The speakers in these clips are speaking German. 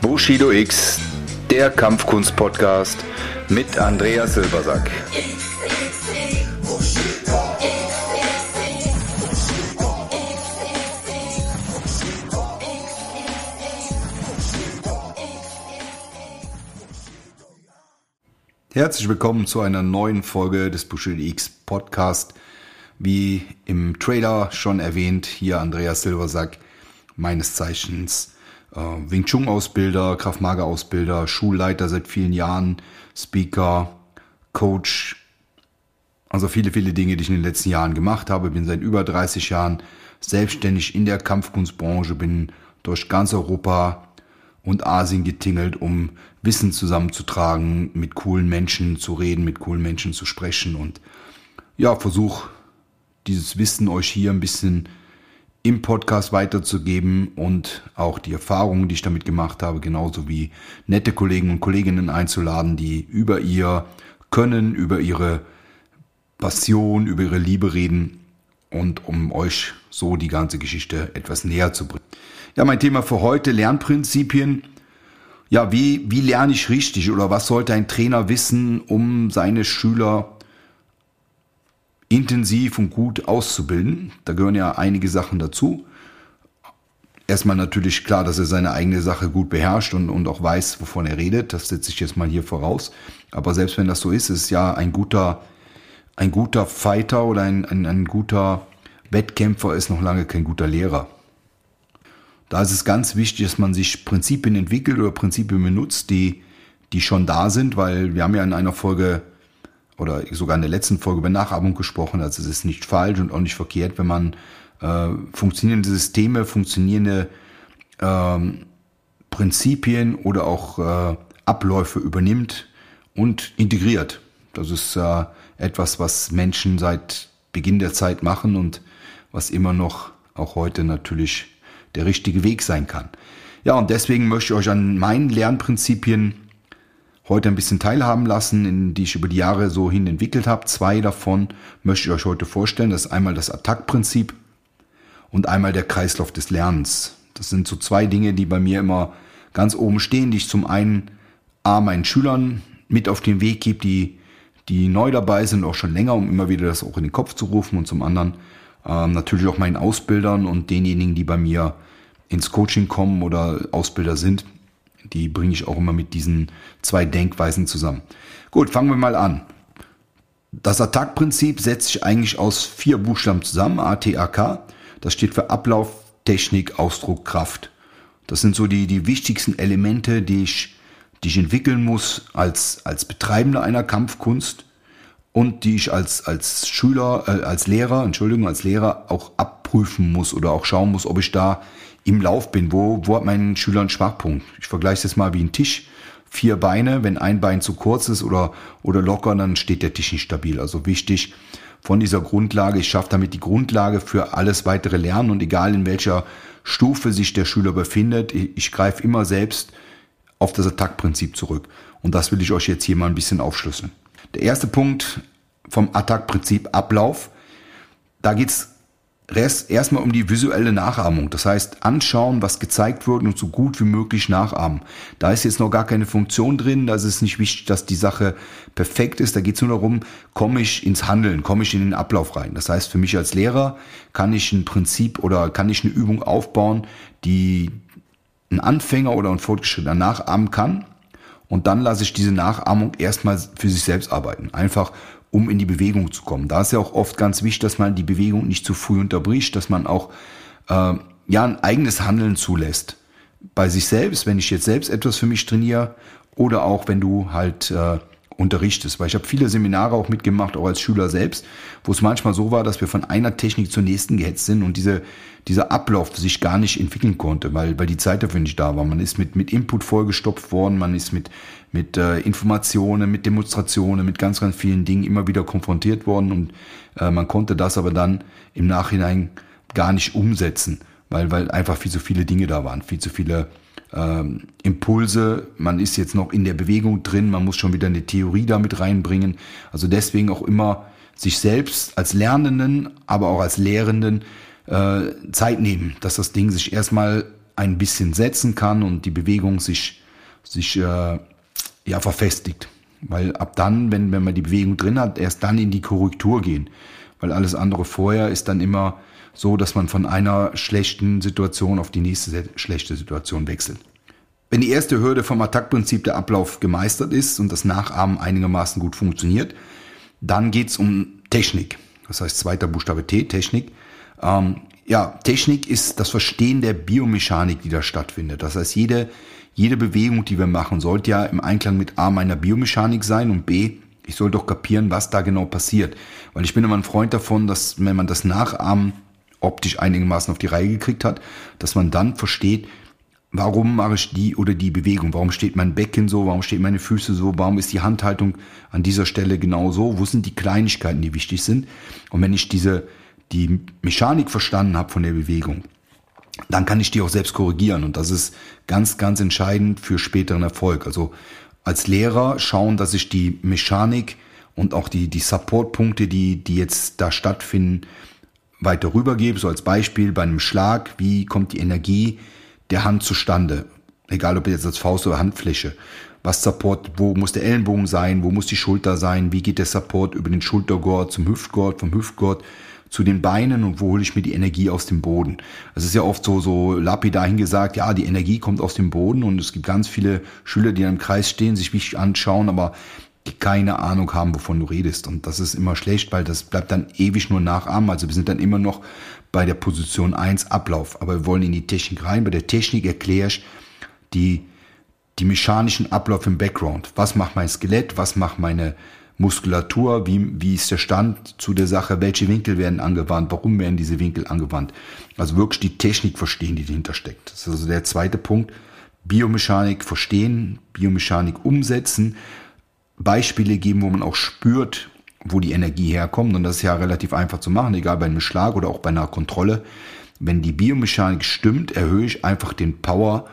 Bushido X, der Kampfkunst-Podcast mit Andreas Silbersack. Herzlich willkommen zu einer neuen Folge des Bushido X Podcast. Wie im Trailer schon erwähnt, hier Andreas Silbersack, meines Zeichens äh, Wing Chun Ausbilder, Kraft Mager Ausbilder, Schulleiter seit vielen Jahren, Speaker, Coach. Also viele, viele Dinge, die ich in den letzten Jahren gemacht habe. Bin seit über 30 Jahren selbstständig in der Kampfkunstbranche, bin durch ganz Europa und Asien getingelt, um Wissen zusammenzutragen, mit coolen Menschen zu reden, mit coolen Menschen zu sprechen und ja, versuche dieses Wissen euch hier ein bisschen im Podcast weiterzugeben und auch die Erfahrungen, die ich damit gemacht habe, genauso wie nette Kollegen und Kolleginnen einzuladen, die über ihr Können, über ihre Passion, über ihre Liebe reden und um euch so die ganze Geschichte etwas näher zu bringen. Ja, mein Thema für heute, Lernprinzipien. Ja, wie, wie lerne ich richtig oder was sollte ein Trainer wissen, um seine Schüler intensiv und gut auszubilden. Da gehören ja einige Sachen dazu. Erstmal natürlich klar, dass er seine eigene Sache gut beherrscht und, und auch weiß, wovon er redet. Das setze ich jetzt mal hier voraus. Aber selbst wenn das so ist, ist ja ein guter, ein guter Fighter oder ein, ein, ein guter Wettkämpfer ist noch lange kein guter Lehrer. Da ist es ganz wichtig, dass man sich Prinzipien entwickelt oder Prinzipien benutzt, die, die schon da sind, weil wir haben ja in einer Folge oder sogar in der letzten Folge über Nachahmung gesprochen. Also es ist nicht falsch und auch nicht verkehrt, wenn man äh, funktionierende Systeme, funktionierende ähm, Prinzipien oder auch äh, Abläufe übernimmt und integriert. Das ist äh, etwas, was Menschen seit Beginn der Zeit machen und was immer noch auch heute natürlich der richtige Weg sein kann. Ja, und deswegen möchte ich euch an meinen Lernprinzipien heute ein bisschen teilhaben lassen, in die ich über die Jahre so hin entwickelt habe. Zwei davon möchte ich euch heute vorstellen. Das ist einmal das Attack-Prinzip und einmal der Kreislauf des Lernens. Das sind so zwei Dinge, die bei mir immer ganz oben stehen, die ich zum einen A, meinen Schülern mit auf den Weg gebe, die, die neu dabei sind, auch schon länger, um immer wieder das auch in den Kopf zu rufen und zum anderen ähm, natürlich auch meinen Ausbildern und denjenigen, die bei mir ins Coaching kommen oder Ausbilder sind, die bringe ich auch immer mit diesen zwei Denkweisen zusammen. Gut, fangen wir mal an. Das Attack-Prinzip setzt sich eigentlich aus vier Buchstaben zusammen, ATAK. Das steht für Ablauf, Technik, Ausdruck, Kraft. Das sind so die, die wichtigsten Elemente, die ich, die ich entwickeln muss als, als Betreibender einer Kampfkunst und die ich als, als Schüler, äh, als Lehrer, Entschuldigung, als Lehrer auch abprüfen muss oder auch schauen muss, ob ich da im Lauf bin. Wo, wo hat mein Schüler einen Schwachpunkt? Ich vergleiche das mal wie ein Tisch. Vier Beine, wenn ein Bein zu kurz ist oder, oder locker, dann steht der Tisch nicht stabil. Also wichtig von dieser Grundlage. Ich schaffe damit die Grundlage für alles weitere Lernen und egal in welcher Stufe sich der Schüler befindet, ich, ich greife immer selbst auf das Attack-Prinzip zurück. Und das will ich euch jetzt hier mal ein bisschen aufschlüsseln. Der erste Punkt vom Attack-Prinzip Ablauf. Da geht's Rest erstmal um die visuelle Nachahmung. Das heißt, anschauen, was gezeigt wird und so gut wie möglich nachahmen. Da ist jetzt noch gar keine Funktion drin, da ist es nicht wichtig, dass die Sache perfekt ist. Da geht es nur darum, komme ich ins Handeln, komme ich in den Ablauf rein. Das heißt, für mich als Lehrer kann ich ein Prinzip oder kann ich eine Übung aufbauen, die ein Anfänger oder ein Fortgeschrittener nachahmen kann. Und dann lasse ich diese Nachahmung erstmal für sich selbst arbeiten. Einfach um in die Bewegung zu kommen. Da ist ja auch oft ganz wichtig, dass man die Bewegung nicht zu früh unterbricht, dass man auch äh, ja ein eigenes Handeln zulässt. Bei sich selbst, wenn ich jetzt selbst etwas für mich trainiere oder auch wenn du halt äh, unterrichtest. Weil ich habe viele Seminare auch mitgemacht, auch als Schüler selbst, wo es manchmal so war, dass wir von einer Technik zur nächsten gehetzt sind und diese, dieser Ablauf sich gar nicht entwickeln konnte, weil, weil die Zeit dafür nicht da war. Man ist mit, mit Input vollgestopft worden, man ist mit, mit äh, Informationen, mit Demonstrationen, mit ganz, ganz vielen Dingen immer wieder konfrontiert worden und äh, man konnte das aber dann im Nachhinein gar nicht umsetzen, weil, weil einfach viel zu viele Dinge da waren, viel zu viele ähm, Impulse, man ist jetzt noch in der Bewegung drin, man muss schon wieder eine Theorie damit reinbringen. Also deswegen auch immer sich selbst als Lernenden, aber auch als Lehrenden äh, Zeit nehmen, dass das Ding sich erstmal ein bisschen setzen kann und die Bewegung sich, sich äh, ja, verfestigt. Weil ab dann, wenn, wenn man die Bewegung drin hat, erst dann in die Korrektur gehen. Weil alles andere vorher ist dann immer so, dass man von einer schlechten Situation auf die nächste schlechte Situation wechselt. Wenn die erste Hürde vom Attackprinzip der Ablauf gemeistert ist und das Nachahmen einigermaßen gut funktioniert, dann geht's um Technik. Das heißt zweiter Buchstabe T, Technik. Ähm, ja, Technik ist das Verstehen der Biomechanik, die da stattfindet. Das heißt, jede, jede Bewegung, die wir machen, sollte ja im Einklang mit A meiner Biomechanik sein und B, ich soll doch kapieren, was da genau passiert. Weil ich bin immer ein Freund davon, dass wenn man das Nachahmen optisch einigermaßen auf die Reihe gekriegt hat, dass man dann versteht, warum mache ich die oder die Bewegung? Warum steht mein Becken so? Warum stehen meine Füße so? Warum ist die Handhaltung an dieser Stelle genau so? Wo sind die Kleinigkeiten, die wichtig sind? Und wenn ich diese die Mechanik verstanden habe von der Bewegung, dann kann ich die auch selbst korrigieren. Und das ist ganz, ganz entscheidend für späteren Erfolg. Also als Lehrer schauen, dass ich die Mechanik und auch die, die Supportpunkte, die, die jetzt da stattfinden, weiter rübergebe. So als Beispiel bei einem Schlag, wie kommt die Energie der Hand zustande? Egal ob jetzt als Faust oder Handfläche. Was Support, wo muss der Ellenbogen sein, wo muss die Schulter sein, wie geht der Support über den Schultergurt zum Hüftgurt, vom Hüftgurt zu den Beinen und wo hole ich mir die Energie aus dem Boden. Es ist ja oft so, so lapidar hingesagt, ja, die Energie kommt aus dem Boden und es gibt ganz viele Schüler, die im Kreis stehen, sich mich anschauen, aber die keine Ahnung haben, wovon du redest. Und das ist immer schlecht, weil das bleibt dann ewig nur nachahmen. Also wir sind dann immer noch bei der Position 1 Ablauf. Aber wir wollen in die Technik rein. Bei der Technik erkläre ich die, die mechanischen Ablauf im Background. Was macht mein Skelett? Was macht meine Muskulatur, wie, wie ist der Stand zu der Sache, welche Winkel werden angewandt, warum werden diese Winkel angewandt. Also wirklich die Technik verstehen, die dahinter steckt. Das ist also der zweite Punkt. Biomechanik verstehen, Biomechanik umsetzen, Beispiele geben, wo man auch spürt, wo die Energie herkommt. Und das ist ja relativ einfach zu machen, egal bei einem Schlag oder auch bei einer Kontrolle. Wenn die Biomechanik stimmt, erhöhe ich einfach den Power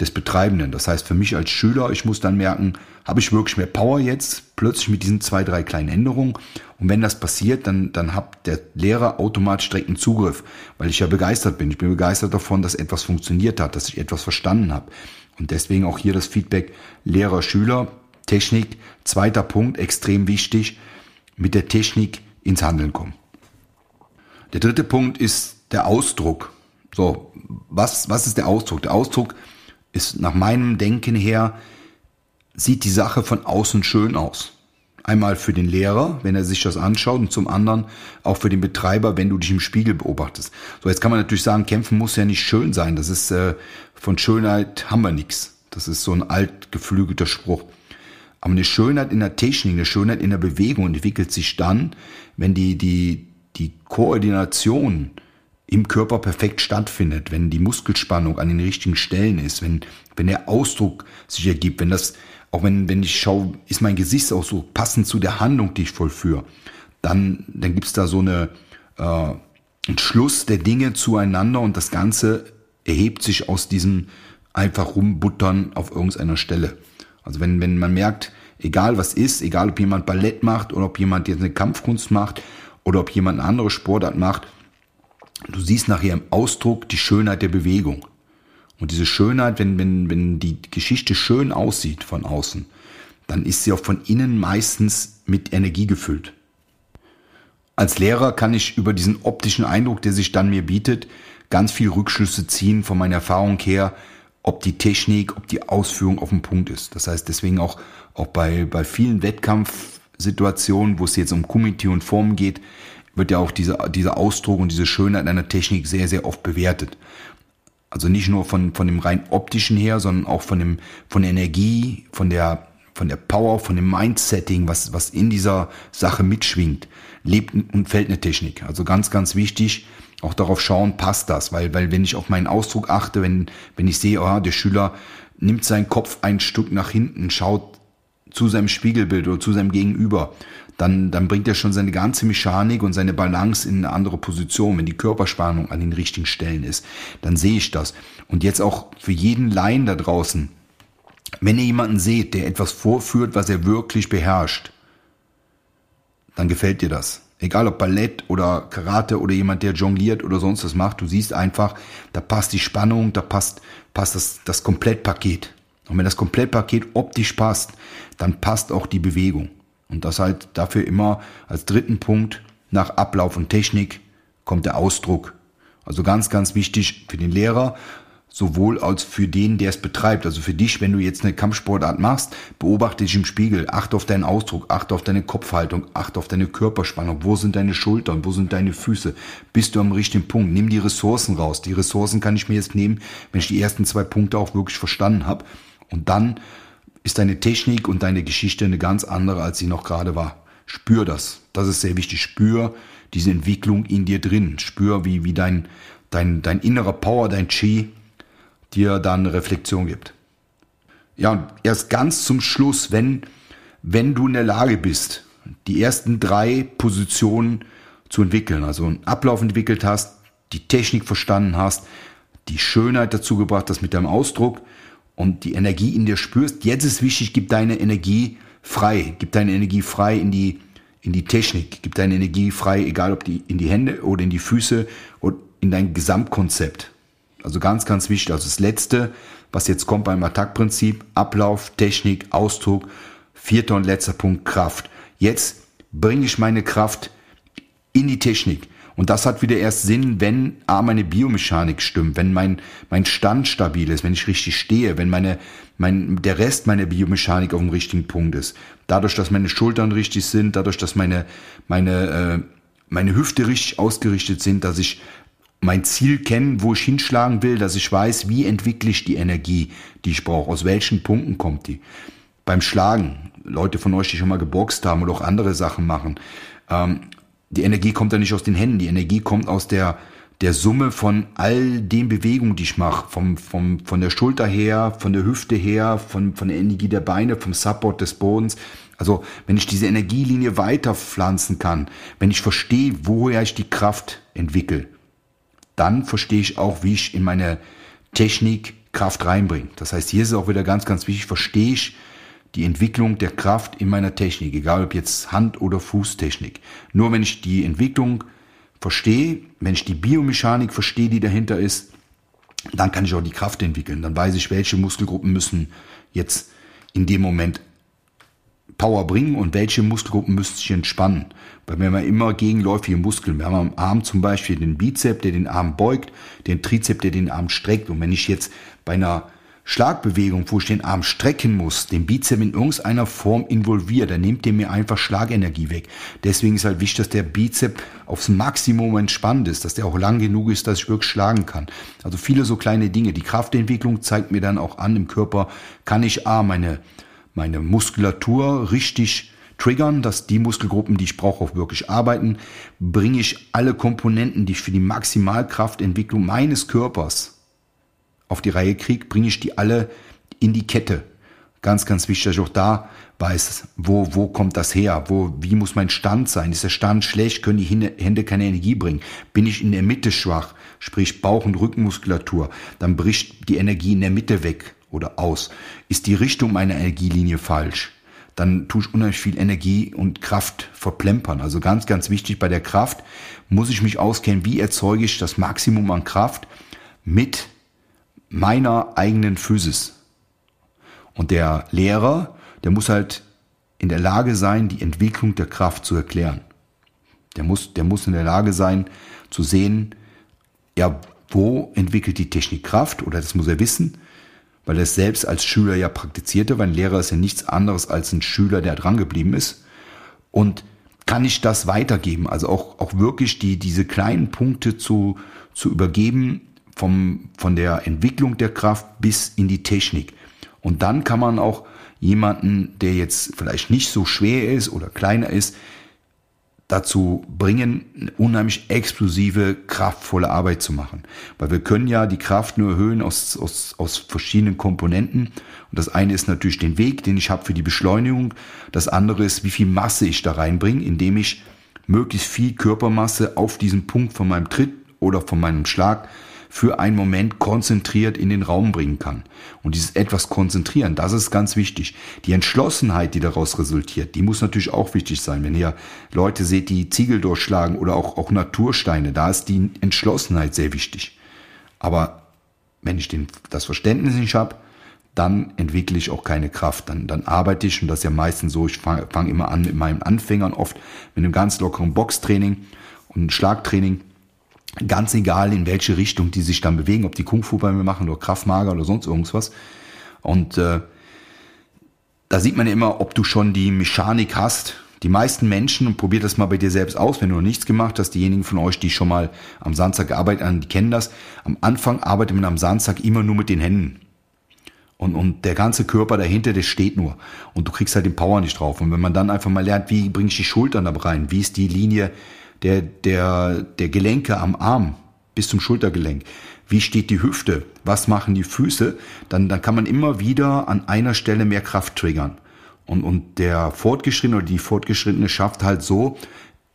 des Betreibenden. Das heißt, für mich als Schüler, ich muss dann merken, habe ich wirklich mehr Power jetzt, plötzlich mit diesen zwei, drei kleinen Änderungen. Und wenn das passiert, dann, dann hat der Lehrer automatisch direkt einen Zugriff, weil ich ja begeistert bin. Ich bin begeistert davon, dass etwas funktioniert hat, dass ich etwas verstanden habe. Und deswegen auch hier das Feedback Lehrer, Schüler, Technik. Zweiter Punkt, extrem wichtig, mit der Technik ins Handeln kommen. Der dritte Punkt ist der Ausdruck. So, was, was ist der Ausdruck? Der Ausdruck ist nach meinem Denken her, sieht die Sache von außen schön aus. Einmal für den Lehrer, wenn er sich das anschaut, und zum anderen auch für den Betreiber, wenn du dich im Spiegel beobachtest. So, jetzt kann man natürlich sagen, kämpfen muss ja nicht schön sein. Das ist äh, von Schönheit haben wir nichts. Das ist so ein alt geflügelter Spruch. Aber eine Schönheit in der Technik, eine Schönheit in der Bewegung entwickelt sich dann, wenn die, die, die Koordination im Körper perfekt stattfindet, wenn die Muskelspannung an den richtigen Stellen ist, wenn, wenn der Ausdruck sich ergibt, wenn das, auch wenn, wenn ich schaue, ist mein Gesichtsausdruck passend zu der Handlung, die ich vollführe, dann, dann gibt's da so eine, äh, einen Schluss der Dinge zueinander und das Ganze erhebt sich aus diesem einfach rumbuttern auf irgendeiner Stelle. Also wenn, wenn man merkt, egal was ist, egal ob jemand Ballett macht oder ob jemand jetzt eine Kampfkunst macht oder ob jemand eine andere Sportart macht, du siehst nachher im Ausdruck die Schönheit der Bewegung. Und diese Schönheit, wenn, wenn, wenn die Geschichte schön aussieht von außen, dann ist sie auch von innen meistens mit Energie gefüllt. Als Lehrer kann ich über diesen optischen Eindruck, der sich dann mir bietet, ganz viel Rückschlüsse ziehen von meiner Erfahrung her, ob die Technik, ob die Ausführung auf dem Punkt ist. Das heißt deswegen auch, auch bei, bei vielen Wettkampfsituationen, wo es jetzt um Community und Form geht, wird ja auch dieser, dieser Ausdruck und diese Schönheit einer Technik sehr, sehr oft bewertet. Also nicht nur von, von dem rein optischen her, sondern auch von dem, von der Energie, von der, von der Power, von dem Mindsetting, was, was in dieser Sache mitschwingt, lebt und fällt eine Technik. Also ganz, ganz wichtig, auch darauf schauen, passt das, weil, weil wenn ich auf meinen Ausdruck achte, wenn, wenn ich sehe, oh, der Schüler nimmt seinen Kopf ein Stück nach hinten, schaut zu seinem Spiegelbild oder zu seinem Gegenüber, dann, dann bringt er schon seine ganze Mechanik und seine Balance in eine andere Position, wenn die Körperspannung an den richtigen Stellen ist. Dann sehe ich das. Und jetzt auch für jeden Laien da draußen, wenn ihr jemanden seht, der etwas vorführt, was er wirklich beherrscht, dann gefällt dir das. Egal ob Ballett oder Karate oder jemand, der jongliert oder sonst was macht, du siehst einfach, da passt die Spannung, da passt, passt das, das Komplettpaket. Und wenn das Komplettpaket optisch passt, dann passt auch die Bewegung. Und das halt dafür immer als dritten Punkt nach Ablauf und Technik kommt der Ausdruck. Also ganz, ganz wichtig für den Lehrer, sowohl als für den, der es betreibt. Also für dich, wenn du jetzt eine Kampfsportart machst, beobachte dich im Spiegel, achte auf deinen Ausdruck, achte auf deine Kopfhaltung, achte auf deine Körperspannung. Wo sind deine Schultern? Wo sind deine Füße? Bist du am richtigen Punkt? Nimm die Ressourcen raus. Die Ressourcen kann ich mir jetzt nehmen, wenn ich die ersten zwei Punkte auch wirklich verstanden habe. Und dann ist deine Technik und deine Geschichte eine ganz andere, als sie noch gerade war. Spür das. Das ist sehr wichtig. Spür diese Entwicklung in dir drin. Spür, wie, wie dein, dein, dein innerer Power, dein Chi dir dann Reflexion gibt. Ja, und erst ganz zum Schluss, wenn, wenn du in der Lage bist, die ersten drei Positionen zu entwickeln, also einen Ablauf entwickelt hast, die Technik verstanden hast, die Schönheit dazu gebracht hast mit deinem Ausdruck und die Energie in dir spürst, jetzt ist wichtig, gib deine Energie frei, gib deine Energie frei in die, in die Technik, gib deine Energie frei, egal ob die in die Hände oder in die Füße und in dein Gesamtkonzept. Also ganz, ganz wichtig. Also das Letzte, was jetzt kommt beim Attack-Prinzip, Ablauf, Technik, Ausdruck, vierter und letzter Punkt, Kraft. Jetzt bringe ich meine Kraft in die Technik. Und das hat wieder erst Sinn, wenn A, meine Biomechanik stimmt, wenn mein, mein Stand stabil ist, wenn ich richtig stehe, wenn meine, mein, der Rest meiner Biomechanik auf dem richtigen Punkt ist. Dadurch, dass meine Schultern richtig sind, dadurch, dass meine, meine, äh, meine Hüfte richtig ausgerichtet sind, dass ich mein Ziel kenne, wo ich hinschlagen will, dass ich weiß, wie entwickle ich die Energie, die ich brauche, aus welchen Punkten kommt die. Beim Schlagen, Leute von euch, die schon mal geboxt haben oder auch andere Sachen machen, ähm, die Energie kommt ja nicht aus den Händen, die Energie kommt aus der, der Summe von all den Bewegungen, die ich mache, vom, vom, von der Schulter her, von der Hüfte her, von, von der Energie der Beine, vom Support des Bodens. Also wenn ich diese Energielinie weiter pflanzen kann, wenn ich verstehe, woher ich die Kraft entwickle, dann verstehe ich auch, wie ich in meine Technik Kraft reinbringe. Das heißt, hier ist es auch wieder ganz, ganz wichtig, verstehe ich die Entwicklung der Kraft in meiner Technik, egal ob jetzt Hand- oder Fußtechnik. Nur wenn ich die Entwicklung verstehe, wenn ich die Biomechanik verstehe, die dahinter ist, dann kann ich auch die Kraft entwickeln. Dann weiß ich, welche Muskelgruppen müssen jetzt in dem Moment Power bringen und welche Muskelgruppen müssen sich entspannen. Weil wir haben immer gegenläufige Muskeln. Wir haben am Arm zum Beispiel den Bizep, der den Arm beugt, den Trizep, der den Arm streckt. Und wenn ich jetzt bei einer Schlagbewegung, wo ich den Arm strecken muss, den Bizep in irgendeiner Form involviert, dann nimmt der mir einfach Schlagenergie weg. Deswegen ist halt wichtig, dass der Bizep aufs Maximum entspannt ist, dass der auch lang genug ist, dass ich wirklich schlagen kann. Also viele so kleine Dinge. Die Kraftentwicklung zeigt mir dann auch an im Körper, kann ich A, meine, meine Muskulatur richtig triggern, dass die Muskelgruppen, die ich brauche, auch wirklich arbeiten, bringe ich alle Komponenten, die ich für die Maximalkraftentwicklung meines Körpers auf die Reihe kriege, bringe ich die alle in die Kette. Ganz, ganz wichtig, dass ich auch da weiß, wo, wo kommt das her? Wo, wie muss mein Stand sein? Ist der Stand schlecht? Können die Hände keine Energie bringen? Bin ich in der Mitte schwach? Sprich Bauch- und Rückenmuskulatur. Dann bricht die Energie in der Mitte weg oder aus. Ist die Richtung meiner Energielinie falsch? Dann tue ich unheimlich viel Energie und Kraft verplempern. Also ganz, ganz wichtig bei der Kraft muss ich mich auskennen, wie erzeuge ich das Maximum an Kraft mit meiner eigenen Physis. Und der Lehrer, der muss halt in der Lage sein, die Entwicklung der Kraft zu erklären. Der muss, der muss in der Lage sein, zu sehen, ja, wo entwickelt die Technik Kraft, oder das muss er wissen, weil er es selbst als Schüler ja praktizierte, weil ein Lehrer ist ja nichts anderes als ein Schüler, der dran geblieben ist. Und kann ich das weitergeben? Also auch, auch wirklich die, diese kleinen Punkte zu, zu übergeben, vom, von der Entwicklung der Kraft bis in die Technik. Und dann kann man auch jemanden, der jetzt vielleicht nicht so schwer ist oder kleiner ist, dazu bringen, eine unheimlich explosive, kraftvolle Arbeit zu machen. Weil wir können ja die Kraft nur erhöhen aus, aus, aus verschiedenen Komponenten. Und das eine ist natürlich den Weg, den ich habe für die Beschleunigung. Das andere ist, wie viel Masse ich da reinbringe, indem ich möglichst viel Körpermasse auf diesen Punkt von meinem Tritt oder von meinem Schlag für einen Moment konzentriert in den Raum bringen kann. Und dieses etwas konzentrieren, das ist ganz wichtig. Die Entschlossenheit, die daraus resultiert, die muss natürlich auch wichtig sein. Wenn ihr Leute seht, die Ziegel durchschlagen oder auch, auch Natursteine, da ist die Entschlossenheit sehr wichtig. Aber wenn ich den, das Verständnis nicht habe, dann entwickle ich auch keine Kraft. Dann, dann arbeite ich, und das ist ja meistens so, ich fange fang immer an mit meinen Anfängern oft, mit einem ganz lockeren Boxtraining und Schlagtraining. Ganz egal, in welche Richtung die sich dann bewegen, ob die Kung Fu bei mir machen oder Kraftmager oder sonst irgendwas. Und äh, da sieht man ja immer, ob du schon die Mechanik hast. Die meisten Menschen, und probier das mal bei dir selbst aus, wenn du noch nichts gemacht hast, diejenigen von euch, die schon mal am Samstag gearbeitet haben, die kennen das. Am Anfang arbeitet man am Samstag immer nur mit den Händen. Und, und der ganze Körper dahinter, der steht nur. Und du kriegst halt den Power nicht drauf. Und wenn man dann einfach mal lernt, wie bringe ich die Schultern da rein, wie ist die Linie der, der, der Gelenke am Arm bis zum Schultergelenk, wie steht die Hüfte, was machen die Füße, dann, dann kann man immer wieder an einer Stelle mehr Kraft triggern. Und, und der Fortgeschrittene oder die Fortgeschrittene schafft halt so,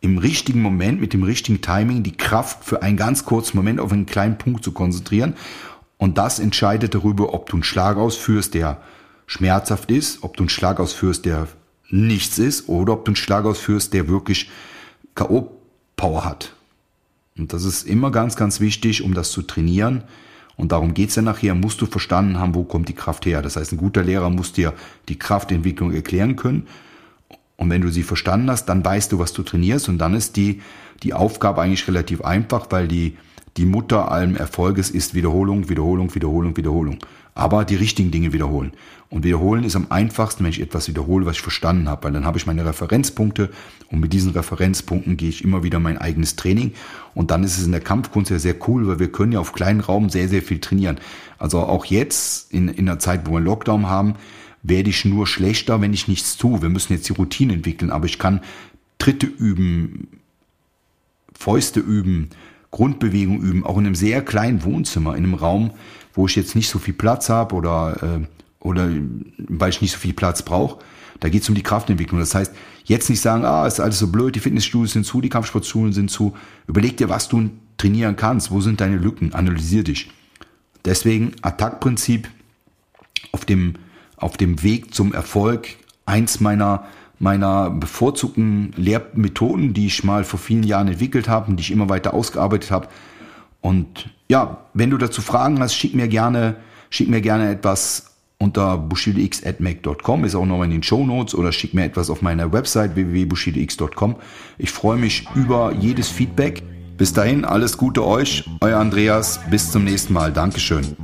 im richtigen Moment, mit dem richtigen Timing, die Kraft für einen ganz kurzen Moment auf einen kleinen Punkt zu konzentrieren. Und das entscheidet darüber, ob du einen Schlag ausführst, der schmerzhaft ist, ob du einen Schlag ausführst, der nichts ist, oder ob du einen Schlag ausführst, der wirklich K.O.-Power hat. Und das ist immer ganz, ganz wichtig, um das zu trainieren. Und darum geht's ja nachher, musst du verstanden haben, wo kommt die Kraft her. Das heißt, ein guter Lehrer muss dir die Kraftentwicklung erklären können. Und wenn du sie verstanden hast, dann weißt du, was du trainierst. Und dann ist die, die Aufgabe eigentlich relativ einfach, weil die die Mutter allem Erfolges ist Wiederholung, Wiederholung, Wiederholung, Wiederholung. Aber die richtigen Dinge wiederholen. Und wiederholen ist am einfachsten, wenn ich etwas wiederhole, was ich verstanden habe, weil dann habe ich meine Referenzpunkte und mit diesen Referenzpunkten gehe ich immer wieder mein eigenes Training. Und dann ist es in der Kampfkunst ja sehr cool, weil wir können ja auf kleinen Raum sehr, sehr viel trainieren. Also auch jetzt in, in der Zeit, wo wir Lockdown haben, werde ich nur schlechter, wenn ich nichts tue. Wir müssen jetzt die Routine entwickeln, aber ich kann Tritte üben, Fäuste üben, Grundbewegung üben, auch in einem sehr kleinen Wohnzimmer, in einem Raum, wo ich jetzt nicht so viel Platz habe oder, äh, oder weil ich nicht so viel Platz brauche. Da geht es um die Kraftentwicklung. Das heißt, jetzt nicht sagen, ah, ist alles so blöd, die Fitnessstudios sind zu, die Kampfsportschulen sind zu. Überleg dir, was du trainieren kannst, wo sind deine Lücken, analysier dich. Deswegen Attack-Prinzip auf dem, auf dem Weg zum Erfolg, eins meiner meiner bevorzugten Lehrmethoden, die ich mal vor vielen Jahren entwickelt habe und die ich immer weiter ausgearbeitet habe. Und ja, wenn du dazu Fragen hast, schick mir gerne, schick mir gerne etwas unter bushidox.mac.com, ist auch noch in den Show Notes oder schick mir etwas auf meiner Website www.bushidox.com. Ich freue mich über jedes Feedback. Bis dahin, alles Gute euch, euer Andreas, bis zum nächsten Mal. Dankeschön.